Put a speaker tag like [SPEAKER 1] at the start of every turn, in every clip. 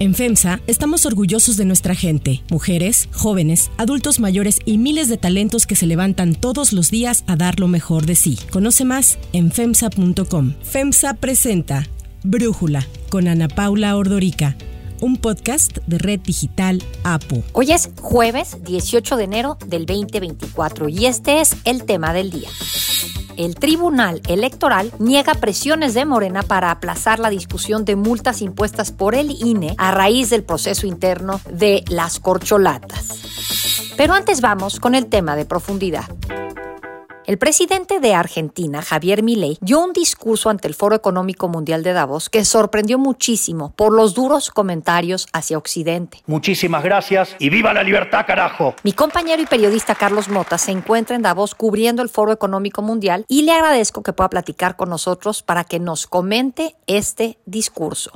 [SPEAKER 1] En FEMSA estamos orgullosos de nuestra gente, mujeres, jóvenes, adultos mayores y miles de talentos que se levantan todos los días a dar lo mejor de sí. Conoce más en FEMSA.com. FEMSA presenta Brújula con Ana Paula Ordorica un podcast de Red Digital APO.
[SPEAKER 2] Hoy es jueves 18 de enero del 2024 y este es el tema del día el Tribunal Electoral niega presiones de Morena para aplazar la discusión de multas impuestas por el INE a raíz del proceso interno de las corcholatas. Pero antes vamos con el tema de profundidad. El presidente de Argentina, Javier Milei, dio un discurso ante el Foro Económico Mundial de Davos que sorprendió muchísimo por los duros comentarios hacia Occidente.
[SPEAKER 3] Muchísimas gracias y viva la libertad, carajo.
[SPEAKER 2] Mi compañero y periodista Carlos Mota se encuentra en Davos cubriendo el Foro Económico Mundial y le agradezco que pueda platicar con nosotros para que nos comente este discurso.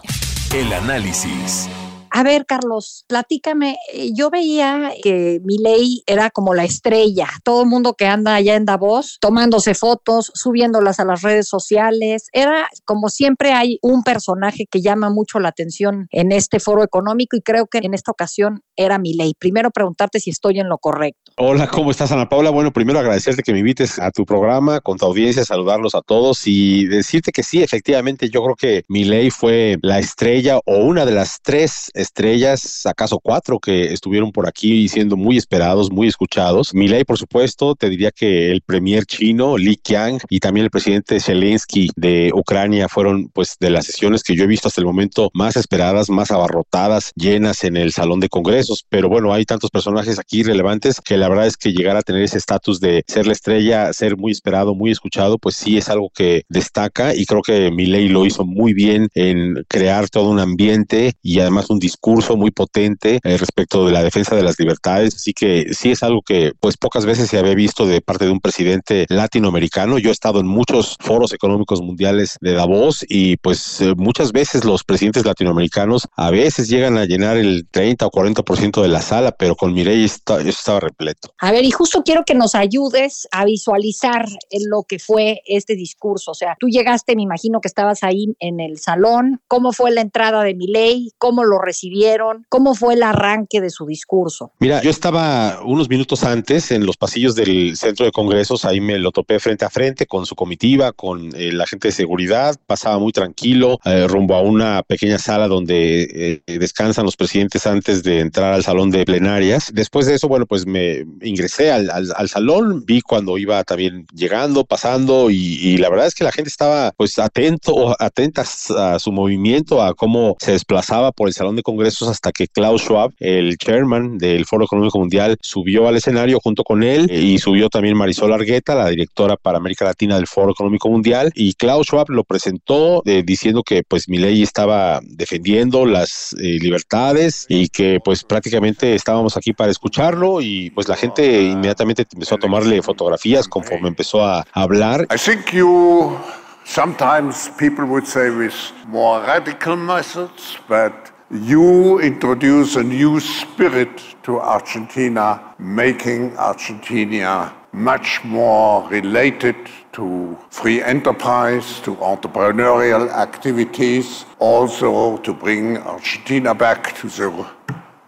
[SPEAKER 4] El análisis.
[SPEAKER 2] A ver, Carlos, platícame. Eh, yo veía que mi ley era como la estrella. Todo el mundo que anda allá en Davos tomándose fotos, subiéndolas a las redes sociales. Era como siempre hay un personaje que llama mucho la atención en este foro económico y creo que en esta ocasión era mi ley. Primero preguntarte si estoy en lo correcto.
[SPEAKER 5] Hola, ¿cómo estás, Ana Paula? Bueno, primero agradecerte que me invites a tu programa con tu audiencia, saludarlos a todos y decirte que sí, efectivamente, yo creo que mi ley fue la estrella o una de las tres estrellas, acaso cuatro, que estuvieron por aquí siendo muy esperados, muy escuchados. Milei, por supuesto, te diría que el premier chino, Li Qiang, y también el presidente Zelensky de Ucrania fueron pues de las sesiones que yo he visto hasta el momento más esperadas, más abarrotadas, llenas en el salón de congresos. Pero bueno, hay tantos personajes aquí relevantes que la verdad es que llegar a tener ese estatus de ser la estrella, ser muy esperado, muy escuchado, pues sí es algo que destaca y creo que Milei lo hizo muy bien en crear todo un ambiente y además un discurso muy potente eh, respecto de la defensa de las libertades, así que sí es algo que pues pocas veces se había visto de parte de un presidente latinoamericano. Yo he estado en muchos foros económicos mundiales de Davos y pues eh, muchas veces los presidentes latinoamericanos a veces llegan a llenar el 30 o 40% de la sala, pero con Mireille está, estaba repleto.
[SPEAKER 2] A ver, y justo quiero que nos ayudes a visualizar lo que fue este discurso. O sea, tú llegaste, me imagino que estabas ahí en el salón. ¿Cómo fue la entrada de Milei? ¿Cómo lo recibiste? vieron? ¿Cómo fue el arranque de su discurso?
[SPEAKER 5] Mira, yo estaba unos minutos antes en los pasillos del centro de congresos, ahí me lo topé frente a frente con su comitiva, con eh, la gente de seguridad, pasaba muy tranquilo eh, rumbo a una pequeña sala donde eh, descansan los presidentes antes de entrar al salón de plenarias. Después de eso, bueno, pues me ingresé al, salón, vi cuando iba también llegando, pasando y, y, la verdad es que la gente estaba pues atento, atentas a su movimiento, a cómo se desplazaba por el salón de congresos hasta que Klaus Schwab, el chairman del Foro Económico Mundial, subió al escenario junto con él y subió también Marisol Argueta, la directora para América Latina del Foro Económico Mundial, y Klaus Schwab lo presentó eh, diciendo que pues ley estaba defendiendo las eh, libertades y que pues prácticamente estábamos aquí para escucharlo y pues la gente inmediatamente empezó a tomarle fotografías conforme empezó a hablar.
[SPEAKER 6] I think you sometimes people would say with more radical methods, but you introduce a new spirit to Argentina, making Argentina much more related to free enterprise, to entrepreneurial activities, also to bring Argentina back to the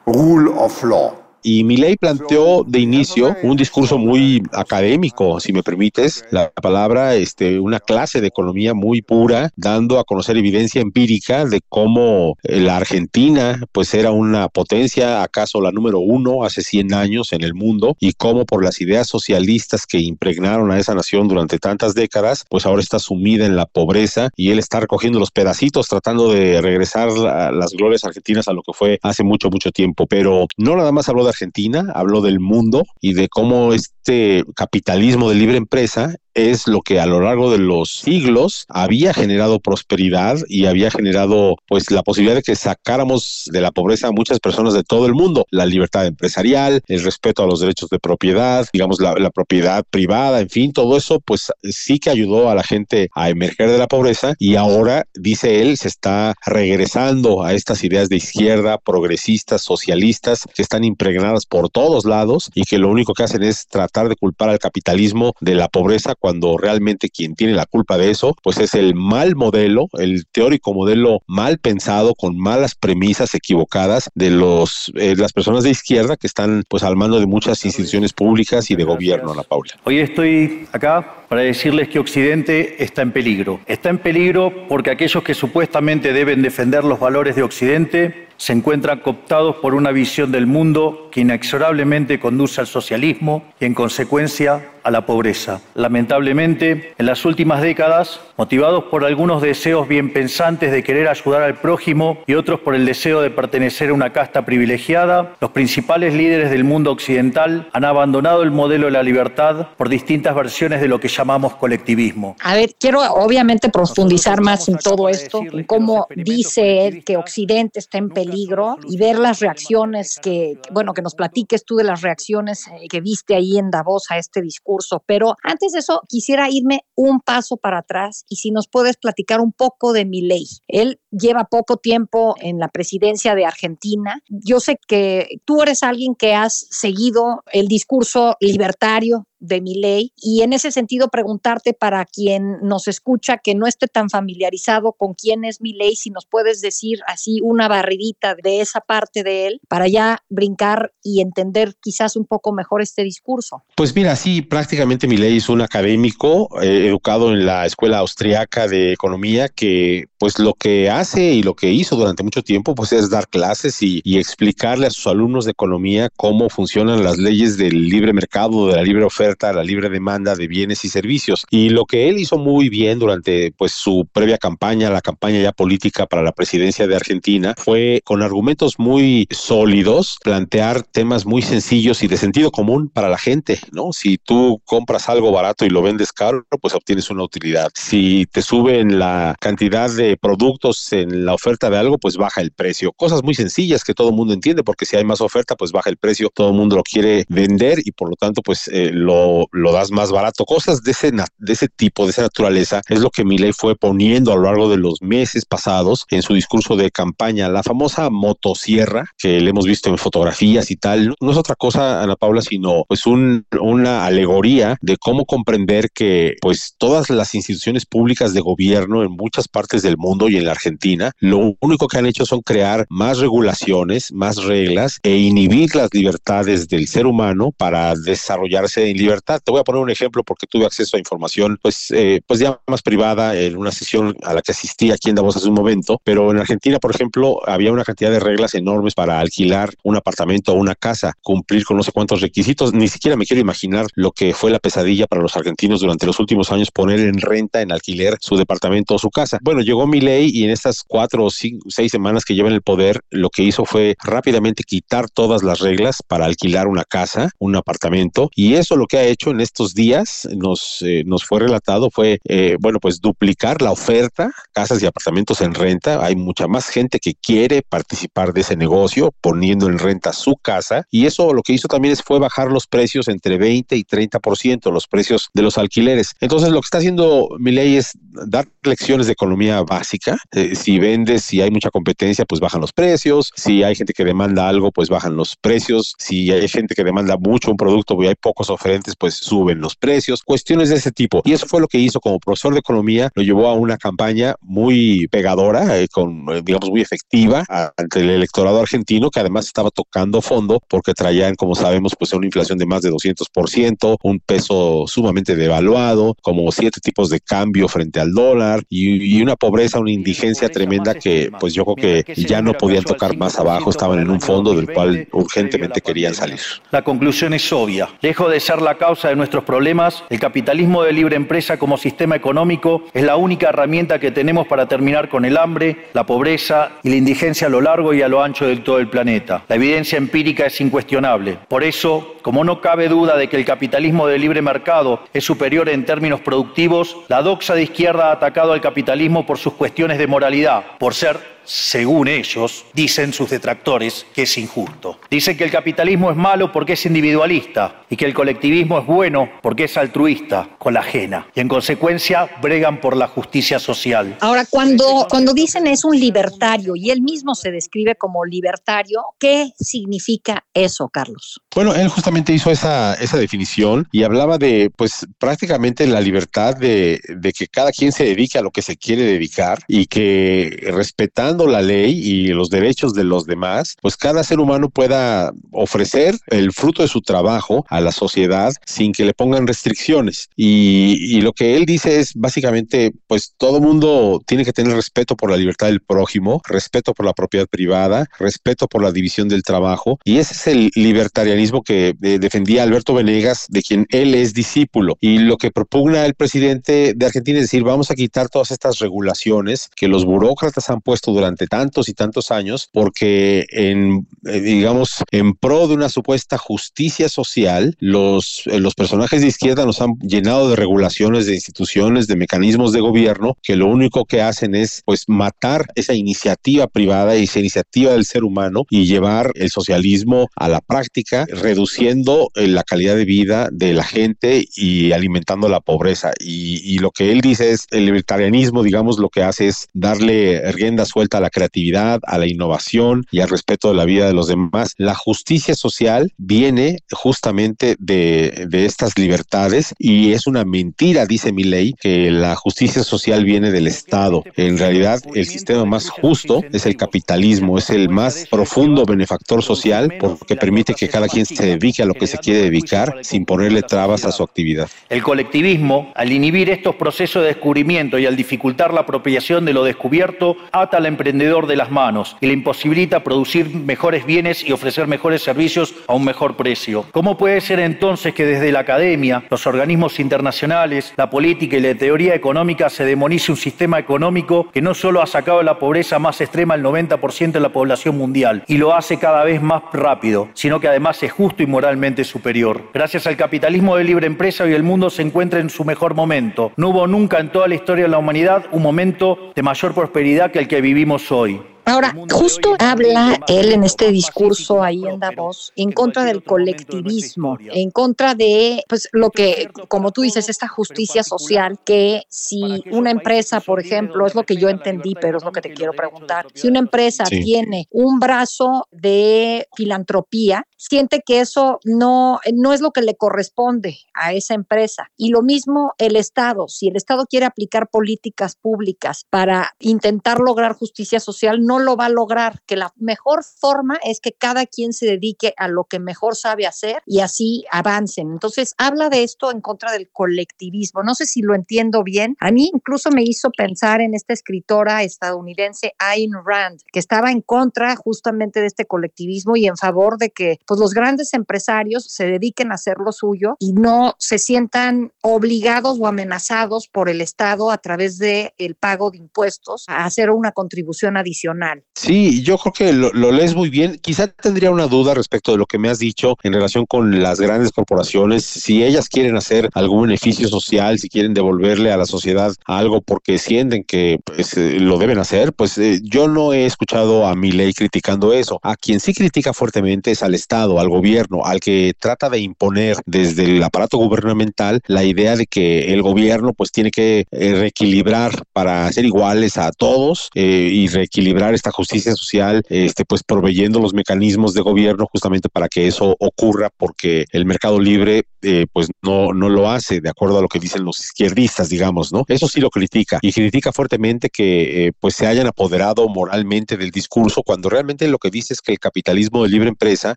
[SPEAKER 6] rule of law.
[SPEAKER 5] Y Milei planteó de inicio un discurso muy académico, si me permites la palabra, este, una clase de economía muy pura, dando a conocer evidencia empírica de cómo eh, la Argentina pues era una potencia, acaso la número uno hace 100 años en el mundo, y cómo por las ideas socialistas que impregnaron a esa nación durante tantas décadas, pues ahora está sumida en la pobreza y él está recogiendo los pedacitos tratando de regresar las glorias argentinas a lo que fue hace mucho, mucho tiempo. Pero no nada más habló de Argentina, habló del mundo y de cómo este capitalismo de libre empresa es lo que a lo largo de los siglos había generado prosperidad y había generado pues la posibilidad de que sacáramos de la pobreza a muchas personas de todo el mundo. La libertad empresarial, el respeto a los derechos de propiedad, digamos la, la propiedad privada, en fin, todo eso pues sí que ayudó a la gente a emerger de la pobreza y ahora, dice él, se está regresando a estas ideas de izquierda, progresistas, socialistas, que están impregnadas por todos lados y que lo único que hacen es tratar de culpar al capitalismo de la pobreza cuando realmente quien tiene la culpa de eso, pues es el mal modelo, el teórico modelo mal pensado, con malas premisas equivocadas de los eh, las personas de izquierda que están pues al mando de muchas instituciones públicas y de gobierno, Ana Paula.
[SPEAKER 3] Hoy estoy acá para decirles que Occidente está en peligro. Está en peligro porque aquellos que supuestamente deben defender los valores de Occidente se encuentran cooptados por una visión del mundo que inexorablemente conduce al socialismo y, en consecuencia, a la pobreza. Lamentablemente, en las últimas décadas, motivados por algunos deseos bien pensantes de querer ayudar al prójimo y otros por el deseo de pertenecer a una casta privilegiada, los principales líderes del mundo occidental han abandonado el modelo de la libertad por distintas versiones de lo que llamamos colectivismo.
[SPEAKER 2] A ver, quiero obviamente profundizar más en todo esto, en cómo dice él que Occidente está en peligro y ver las reacciones que, bueno, que nos platiques tú de las reacciones eh, que viste ahí en Davos a este discurso pero antes de eso, quisiera irme un paso para atrás y si nos puedes platicar un poco de mi ley. Él lleva poco tiempo en la presidencia de Argentina. Yo sé que tú eres alguien que has seguido el discurso libertario de mi ley y en ese sentido preguntarte para quien nos escucha que no esté tan familiarizado con quién es mi ley, si nos puedes decir así una barridita de esa parte de él para ya brincar y entender quizás un poco mejor este discurso.
[SPEAKER 5] Pues mira, sí, prácticamente mi ley es un académico eh, educado en la Escuela Austriaca de Economía que pues lo que hace y lo que hizo durante mucho tiempo pues es dar clases y, y explicarle a sus alumnos de economía cómo funcionan las leyes del libre mercado, de la libre oferta a la libre demanda de bienes y servicios. Y lo que él hizo muy bien durante pues su previa campaña, la campaña ya política para la presidencia de Argentina, fue con argumentos muy sólidos plantear temas muy sencillos y de sentido común para la gente, ¿no? Si tú compras algo barato y lo vendes caro, pues obtienes una utilidad. Si te suben la cantidad de productos en la oferta de algo, pues baja el precio. Cosas muy sencillas que todo el mundo entiende, porque si hay más oferta, pues baja el precio, todo el mundo lo quiere vender y por lo tanto, pues eh, lo lo, das más barato. Cosas de ese, de ese tipo, de esa naturaleza, es lo que Milei fue poniendo a lo largo de los meses pasados en su discurso de campaña. La famosa motosierra, que le hemos visto en fotografías y tal, no es otra cosa, Ana Paula, sino pues un, una alegoría de cómo comprender que pues todas las instituciones públicas de gobierno en muchas partes del mundo y en la Argentina, lo único que han hecho son crear más regulaciones, más reglas e inhibir las libertades del ser humano para desarrollarse en libertad. Te voy a poner un ejemplo porque tuve acceso a información, pues, eh, pues ya más privada en una sesión a la que asistí aquí en Davos hace un momento, pero en Argentina, por ejemplo, había una cantidad de reglas enormes para alquilar un apartamento o una casa, cumplir con no sé cuántos requisitos. Ni siquiera me quiero imaginar lo que fue la pesadilla para los argentinos durante los últimos años poner en renta, en alquiler su departamento o su casa. Bueno, llegó mi ley y en estas cuatro o cinco, seis semanas que lleva en el poder, lo que hizo fue rápidamente quitar todas las reglas para alquilar una casa, un apartamento, y eso lo que ha hecho en estos días, nos, eh, nos fue relatado, fue, eh, bueno, pues duplicar la oferta, casas y apartamentos en renta. Hay mucha más gente que quiere participar de ese negocio, poniendo en renta su casa. Y eso lo que hizo también es, fue bajar los precios entre 20 y 30%, los precios de los alquileres. Entonces, lo que está haciendo mi ley es dar lecciones de economía básica. Eh, si vendes, si hay mucha competencia, pues bajan los precios. Si hay gente que demanda algo, pues bajan los precios. Si hay gente que demanda mucho un producto y hay pocos oferentes, pues suben los precios, cuestiones de ese tipo. Y eso fue lo que hizo como profesor de economía, lo llevó a una campaña muy pegadora, eh, con, eh, digamos, muy efectiva ante el electorado argentino, que además estaba tocando fondo porque traían, como sabemos, pues una inflación de más de 200%, un peso sumamente devaluado, como siete tipos de cambio frente al dólar y, una pobreza, una indigencia tremenda que pues yo creo que ya no podían tocar más abajo, estaban en un fondo del cual urgentemente querían salir.
[SPEAKER 3] La conclusión es obvia. Lejos de ser la causa de nuestros problemas, el capitalismo de libre empresa como sistema económico es la única herramienta que tenemos para terminar con el hambre, la pobreza y la indigencia a lo largo y a lo ancho de todo el planeta. La evidencia empírica es incuestionable. Por eso, como no cabe duda de que el capitalismo de libre mercado es superior en términos productivos, la doxa de izquierda ha atacado al capitalismo por sus cuestiones de moralidad, por ser según ellos, dicen sus detractores, que es injusto. Dicen que el capitalismo es malo porque es individualista y que el colectivismo es bueno porque es altruista con la ajena. Y en consecuencia bregan por la justicia social.
[SPEAKER 2] Ahora, cuando, cuando dicen es un libertario y él mismo se describe como libertario, ¿qué significa eso, Carlos?
[SPEAKER 5] Bueno, él justamente hizo esa, esa definición y hablaba de, pues, prácticamente la libertad de, de que cada quien se dedique a lo que se quiere dedicar y que respetando la ley y los derechos de los demás, pues cada ser humano pueda ofrecer el fruto de su trabajo a la sociedad sin que le pongan restricciones. Y, y lo que él dice es básicamente, pues todo mundo tiene que tener respeto por la libertad del prójimo, respeto por la propiedad privada, respeto por la división del trabajo. Y ese es el libertarianismo que eh, defendía Alberto Venegas, de quien él es discípulo. Y lo que propugna el presidente de Argentina es decir, vamos a quitar todas estas regulaciones que los burócratas han puesto durante tantos y tantos años, porque en, eh, digamos, en pro de una supuesta justicia social, los, eh, los personajes de izquierda nos han llenado de regulaciones, de instituciones, de mecanismos de gobierno que lo único que hacen es pues matar esa iniciativa privada y esa iniciativa del ser humano y llevar el socialismo a la práctica, reduciendo eh, la calidad de vida de la gente y alimentando la pobreza. Y, y lo que él dice es el libertarianismo, digamos, lo que hace es darle rienda suelta a la creatividad, a la innovación y al respeto de la vida de los demás. La justicia social viene justamente de, de estas libertades y es una mentira, dice mi ley, que la justicia social viene del Estado. En realidad, el sistema más justo es el capitalismo, es el más profundo benefactor social porque permite que cada quien se dedique a lo que se quiere dedicar sin ponerle trabas a su actividad.
[SPEAKER 3] El colectivismo, al inhibir estos procesos de descubrimiento y al dificultar la apropiación de lo descubierto, ata al emprendedor de las manos y le imposibilita producir mejores bienes y ofrecer mejores servicios a un mejor precio. ¿Cómo puede ser entonces que desde la academia, los organismos internacionales, la política y la teoría económica se demonice un sistema económico que no solo ha sacado de la pobreza más extrema al 90% de la población mundial y lo hace cada vez más rápido, sino que además justo y moralmente superior? Gracias al capitalismo de libre empresa hoy el mundo se encuentra en su mejor momento. No hubo nunca en toda la historia de la humanidad un momento de mayor prosperidad que el que vivimos hoy.
[SPEAKER 2] Ahora, justo habla él en este discurso ahí en Davos en contra del colectivismo, en contra de, pues, lo que, como tú dices, esta justicia social, que si una empresa, por ejemplo, es lo que yo entendí, pero es lo que te quiero preguntar, si una empresa tiene un brazo de filantropía, siente que eso no, no es lo que le corresponde a esa empresa. Y lo mismo el Estado, si el Estado quiere aplicar políticas públicas para intentar lograr justicia social, no lo va a lograr, que la mejor forma es que cada quien se dedique a lo que mejor sabe hacer y así avancen. Entonces, habla de esto en contra del colectivismo. No sé si lo entiendo bien. A mí incluso me hizo pensar en esta escritora estadounidense Ayn Rand, que estaba en contra justamente de este colectivismo y en favor de que pues, los grandes empresarios se dediquen a hacer lo suyo y no se sientan obligados o amenazados por el Estado a través del el pago de impuestos a hacer una contribución adicional.
[SPEAKER 5] Sí, yo creo que lo, lees muy bien. Quizá tendría una duda respecto de lo que me has dicho en relación con las grandes corporaciones. Si ellas quieren hacer algún beneficio social, si quieren devolverle a la sociedad algo porque sienten que pues, eh, lo deben hacer, pues eh, yo no he escuchado a mi ley criticando eso. A quien sí critica fuertemente es al Estado, al gobierno, al que trata de imponer desde el aparato gubernamental la idea de que el gobierno pues tiene que eh, reequilibrar para ser iguales a todos y reequilibrar esta justicia social, este, pues proveyendo los mecanismos de gobierno justamente para que eso ocurra, porque el mercado libre, eh, pues no, no lo hace de acuerdo a lo que dicen los izquierdistas, digamos, ¿no? Eso sí lo critica y critica fuertemente que eh, pues se hayan apoderado moralmente del discurso cuando realmente lo que dice es que el capitalismo de libre empresa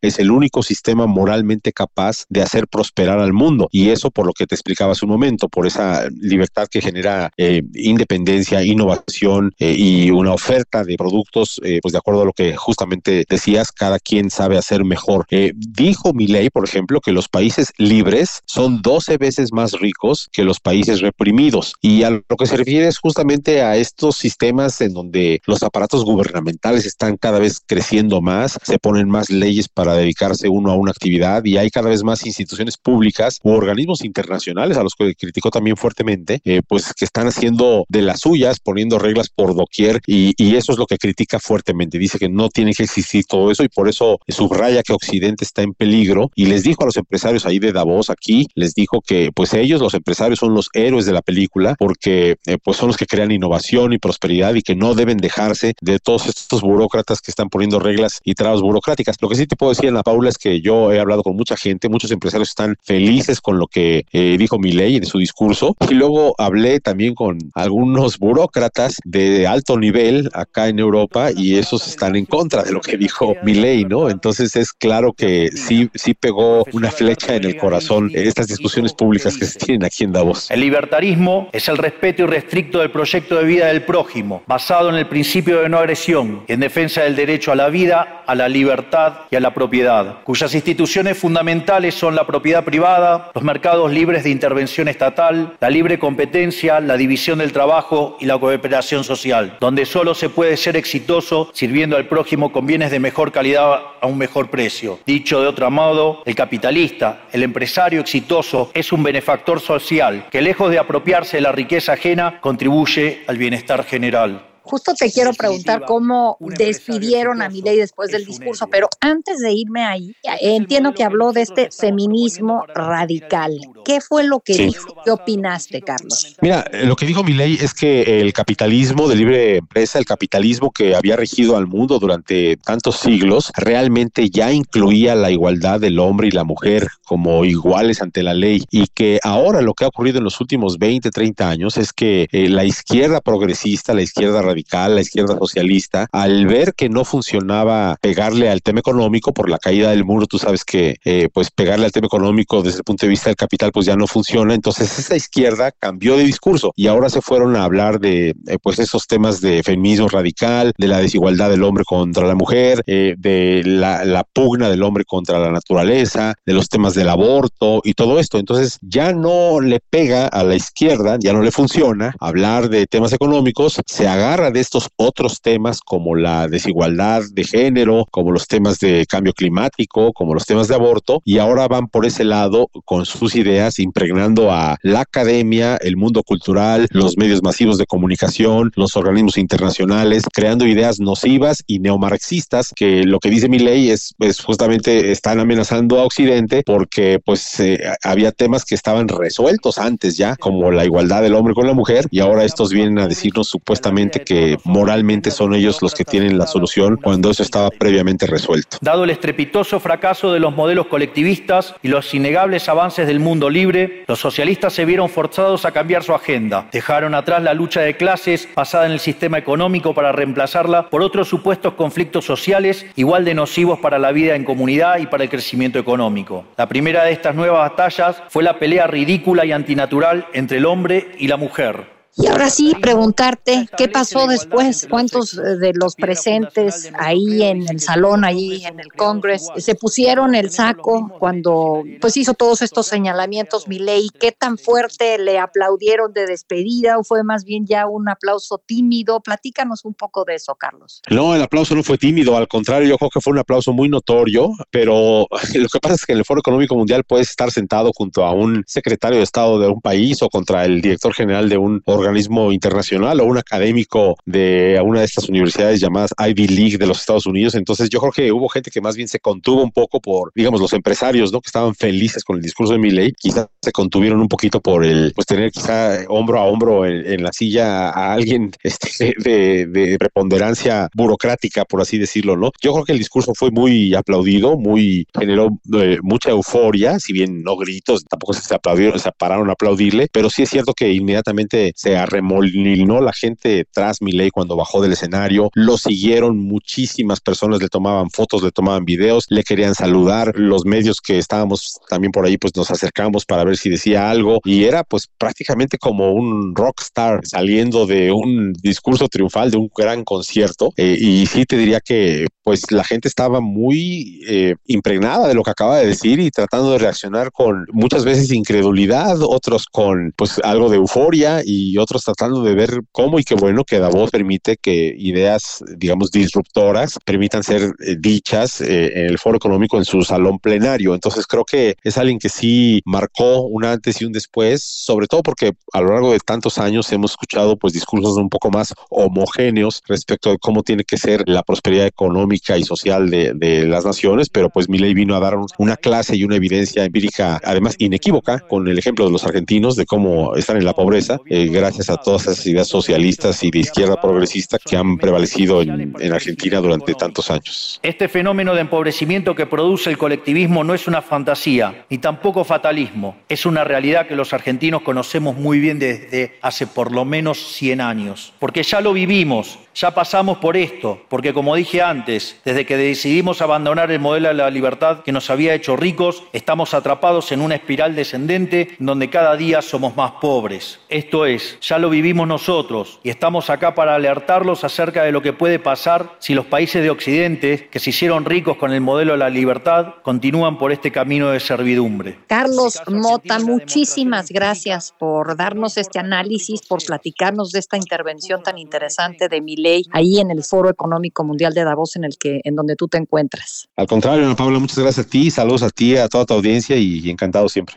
[SPEAKER 5] es el único sistema moralmente capaz de hacer prosperar al mundo y eso por lo que te explicaba hace un momento, por esa libertad que genera eh, independencia, innovación y una oferta de productos eh, pues de acuerdo a lo que justamente decías, cada quien sabe hacer mejor. Eh, dijo ley, por ejemplo, que los países libres son 12 veces más ricos que los países reprimidos. Y a lo que se refiere es justamente a estos sistemas en donde los aparatos gubernamentales están cada vez creciendo más, se ponen más leyes para dedicarse uno a una actividad y hay cada vez más instituciones públicas u organismos internacionales a los que criticó también fuertemente, eh, pues que están haciendo de las suyas, poniendo reglas por doquier y, y eso es lo que critica fuertemente. Dice que no tiene que existir todo eso y por eso subraya que Occidente está en peligro y les dijo a los empresarios ahí de Davos aquí, les dijo que pues ellos los empresarios son los héroes de la película porque eh, pues son los que crean innovación y prosperidad y que no deben dejarse de todos estos burócratas que están poniendo reglas y trabas burocráticas. Lo que sí te puedo decir, Ana Paula, es que yo he hablado con mucha gente, muchos empresarios están felices con lo que eh, dijo Milei en su discurso y luego hablé también con algunos burócratas de alto nivel acá en Europa y esos están en contra de lo que dijo Milei, ¿no? Entonces es claro que sí, sí pegó una flecha en el corazón estas discusiones públicas que se tienen aquí en Davos.
[SPEAKER 3] El libertarismo es el respeto irrestricto del proyecto de vida del prójimo, basado en el principio de no agresión, en defensa del derecho a la vida, a la libertad y a la propiedad, cuyas instituciones fundamentales son la propiedad privada, los mercados libres de intervención estatal, la libre competencia, la división del trabajo y la cooperación social, donde solo se puede ser exitoso sirviendo al prójimo con bienes de mejor calidad a un mejor precio. Dicho de otro modo, el capitalista, el empresario exitoso, es un benefactor social que lejos de apropiarse de la riqueza ajena, contribuye al bienestar general.
[SPEAKER 2] Justo te quiero preguntar cómo despidieron a Milei después del discurso, pero antes de irme ahí, entiendo que habló de este feminismo radical. ¿Qué fue lo que dijo? ¿Qué opinaste, Carlos?
[SPEAKER 5] Mira, lo que dijo Milei es que el capitalismo de libre empresa, el capitalismo que había regido al mundo durante tantos siglos, realmente ya incluía la igualdad del hombre y la mujer como iguales ante la ley y que ahora lo que ha ocurrido en los últimos 20, 30 años es que eh, la izquierda progresista, la izquierda radical, la izquierda socialista, al ver que no funcionaba pegarle al tema económico por la caída del muro, tú sabes que eh, pues pegarle al tema económico desde el punto de vista del capital pues ya no funciona, entonces esa izquierda cambió de discurso y ahora se fueron a hablar de eh, pues esos temas de feminismo radical, de la desigualdad del hombre contra la mujer, eh, de la, la pugna del hombre contra la naturaleza, de los temas del aborto y todo esto, entonces ya no le pega a la izquierda, ya no le funciona hablar de temas económicos, se agarra de estos otros temas como la desigualdad de género, como los temas de cambio climático, como los temas de aborto, y ahora van por ese lado con sus ideas, impregnando a la academia, el mundo cultural, los medios masivos de comunicación, los organismos internacionales, creando ideas nocivas y neomarxistas, que lo que dice mi ley es, es justamente están amenazando a Occidente porque pues eh, había temas que estaban resueltos antes ya, como la igualdad del hombre con la mujer, y ahora estos vienen a decirnos supuestamente que moralmente son ellos los que tienen la solución cuando eso estaba previamente resuelto.
[SPEAKER 3] Dado el estrepitoso fracaso de los modelos colectivistas y los innegables avances del mundo libre, los socialistas se vieron forzados a cambiar su agenda. Dejaron atrás la lucha de clases basada en el sistema económico para reemplazarla por otros supuestos conflictos sociales igual de nocivos para la vida en comunidad y para el crecimiento económico. La primera de estas nuevas batallas fue la pelea ridícula y antinatural entre el hombre y la mujer.
[SPEAKER 2] Y ahora sí, preguntarte qué pasó después, cuántos eh, de los presentes ahí en el salón, ahí en el Congreso, se pusieron el saco cuando pues hizo todos estos señalamientos mi ley, qué tan fuerte le aplaudieron de despedida o fue más bien ya un aplauso tímido. Platícanos un poco de eso, Carlos.
[SPEAKER 5] No, el aplauso no fue tímido, al contrario, yo creo que fue un aplauso muy notorio, pero lo que pasa es que en el Foro Económico Mundial puedes estar sentado junto a un secretario de Estado de un país o contra el director general de un organismo organismo internacional o un académico de una de estas universidades llamadas Ivy League de los Estados Unidos. Entonces yo creo que hubo gente que más bien se contuvo un poco por, digamos, los empresarios, ¿no? Que estaban felices con el discurso de Milley. Quizás se contuvieron un poquito por el, pues tener quizá hombro a hombro en, la silla a alguien este, de, preponderancia burocrática, por así decirlo, ¿no? Yo creo que el discurso fue muy aplaudido, muy, generó eh, mucha euforia, si bien no gritos, tampoco se aplaudieron, se pararon a aplaudirle, pero sí es cierto que inmediatamente se arremolinó la gente tras ley cuando bajó del escenario, lo siguieron muchísimas personas, le tomaban fotos, le tomaban videos, le querían saludar, los medios que estábamos también por ahí pues nos acercamos para ver si decía algo y era pues prácticamente como un rockstar saliendo de un discurso triunfal, de un gran concierto. Eh, y sí te diría que pues la gente estaba muy eh, impregnada de lo que acaba de decir y tratando de reaccionar con muchas veces incredulidad, otros con pues algo de euforia y otros tratando de ver cómo y qué bueno que Davos permite que ideas, digamos, disruptoras permitan ser eh, dichas eh, en el foro económico en su salón plenario. Entonces creo que es alguien que sí marcó un antes y un después, sobre todo porque a lo largo de tantos años hemos escuchado pues discursos un poco más homogéneos respecto de cómo tiene que ser la prosperidad económica y social de, de las naciones, pero pues Milei vino a dar una clase y una evidencia empírica, además inequívoca, con el ejemplo de los argentinos, de cómo están en la pobreza, eh, gracias a todas esas ideas socialistas y de izquierda progresista que han prevalecido en, en Argentina durante tantos años.
[SPEAKER 3] Este fenómeno de empobrecimiento que produce el colectivismo no es una fantasía, ni tampoco fatalismo, es una realidad que los argentinos conocemos muy bien desde hace por lo menos 100 años, porque ya lo vivimos, ya pasamos por esto, porque como dije antes, desde que decidimos abandonar el modelo de la libertad que nos había hecho ricos, estamos atrapados en una espiral descendente donde cada día somos más pobres. Esto es, ya lo vivimos nosotros y estamos acá para alertarlos acerca de lo que puede pasar si los países de Occidente, que se hicieron ricos con el modelo de la libertad, continúan por este camino de servidumbre.
[SPEAKER 2] Carlos Mota, muchísimas gracias por darnos este análisis, por platicarnos de esta intervención tan interesante de mi ahí en el Foro Económico Mundial de Davos en el que en donde tú te encuentras.
[SPEAKER 5] Al contrario, Ana Paula, muchas gracias a ti, saludos a ti, a toda tu audiencia y encantado siempre.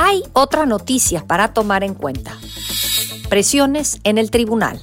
[SPEAKER 2] Hay otra noticia para tomar en cuenta. Presiones en el tribunal.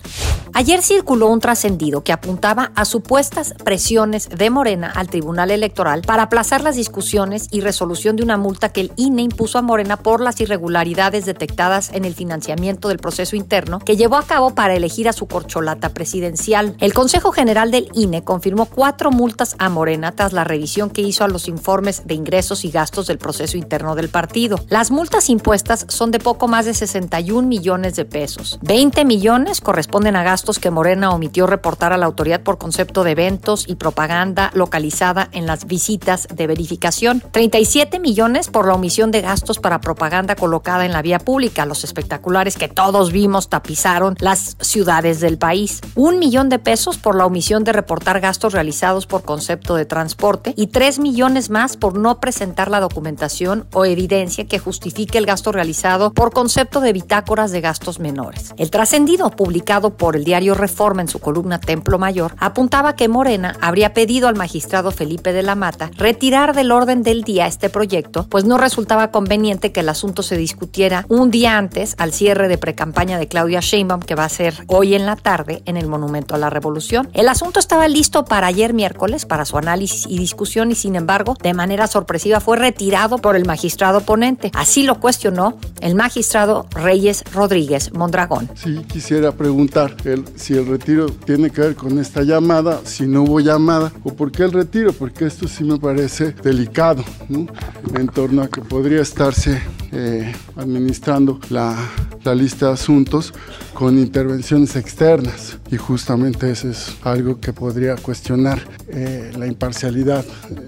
[SPEAKER 2] Ayer circuló un trascendido que apuntaba a supuestas presiones de Morena al Tribunal Electoral para aplazar las discusiones y resolución de una multa que el INE impuso a Morena por las irregularidades detectadas en el financiamiento del proceso interno que llevó a cabo para elegir a su corcholata presidencial. El Consejo General del INE confirmó cuatro multas a Morena tras la revisión que hizo a los informes de ingresos y gastos del proceso interno del partido. Las multas impuestas son de poco más de 61 millones de pesos. 20 millones corresponden a gastos que Morena omitió reportar a la autoridad por concepto de eventos y propaganda localizada en las visitas de verificación. 37 millones por la omisión de gastos para propaganda colocada en la vía pública. Los espectaculares que todos vimos tapizaron las ciudades del país. Un millón de pesos por la omisión de reportar gastos realizados por concepto de transporte y 3 millones más por no presentar la documentación o evidencia que justifique el gasto realizado por concepto de bitácoras de gastos menores. El trascendido publicado por el diario diario Reforma en su columna Templo Mayor, apuntaba que Morena habría pedido al magistrado Felipe de la Mata retirar del orden del día este proyecto, pues no resultaba conveniente que el asunto se discutiera un día antes al cierre de precampaña de Claudia Sheinbaum, que va a ser hoy en la tarde en el Monumento a la Revolución. El asunto estaba listo para ayer miércoles para su análisis y discusión y sin embargo, de manera sorpresiva fue retirado por el magistrado ponente. Así lo cuestionó el magistrado Reyes Rodríguez Mondragón.
[SPEAKER 7] Sí, quisiera preguntar, el si el retiro tiene que ver con esta llamada, si no hubo llamada, o por qué el retiro, porque esto sí me parece delicado, en torno a que podría estarse eh, administrando la, la lista de asuntos con intervenciones externas y justamente eso es algo que podría cuestionar eh, la imparcialidad,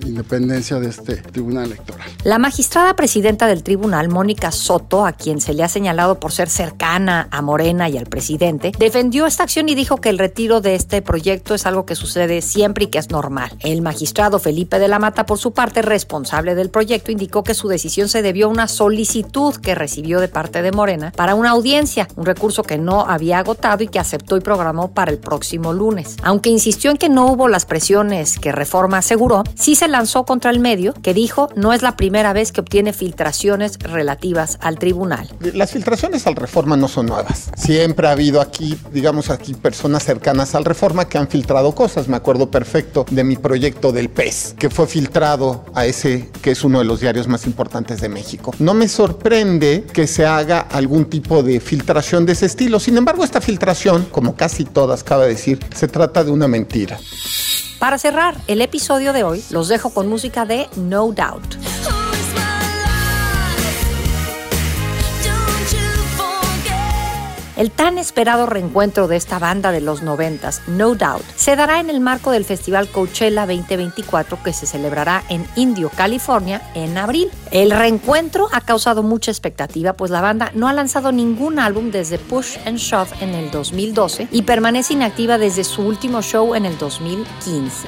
[SPEAKER 7] independencia de este tribunal electoral.
[SPEAKER 2] La magistrada presidenta del tribunal, Mónica Soto, a quien se le ha señalado por ser cercana a Morena y al presidente, defendió esta acción y dijo que el retiro de este proyecto es algo que sucede siempre y que es normal. El magistrado Felipe de la Mata, por su parte, responsable del proyecto, indicó que su decisión se debió a una solicitud que recibió de parte de Morena para una audiencia, un recurso que no había agotado y que aceptó y programó para el próximo lunes. Aunque insistió en que no hubo las presiones que Reforma aseguró, sí se lanzó contra el medio, que dijo no es la primera vez que obtiene filtraciones relativas al tribunal.
[SPEAKER 8] Las filtraciones al Reforma no son nuevas. Siempre ha habido aquí, digamos aquí, personas cercanas al Reforma que han filtrado cosas. Me acuerdo perfecto de mi proyecto del PES, que fue filtrado a ese que es uno de los diarios más importantes de México. No me sorprende que se haga algún de filtración de ese estilo. Sin embargo, esta filtración, como casi todas, cabe decir, se trata de una mentira.
[SPEAKER 2] Para cerrar el episodio de hoy, los dejo con música de No Doubt. El tan esperado reencuentro de esta banda de los noventas, No Doubt, se dará en el marco del Festival Coachella 2024 que se celebrará en Indio, California, en abril. El reencuentro ha causado mucha expectativa, pues la banda no ha lanzado ningún álbum desde Push and Shove en el 2012 y permanece inactiva desde su último show en el 2015.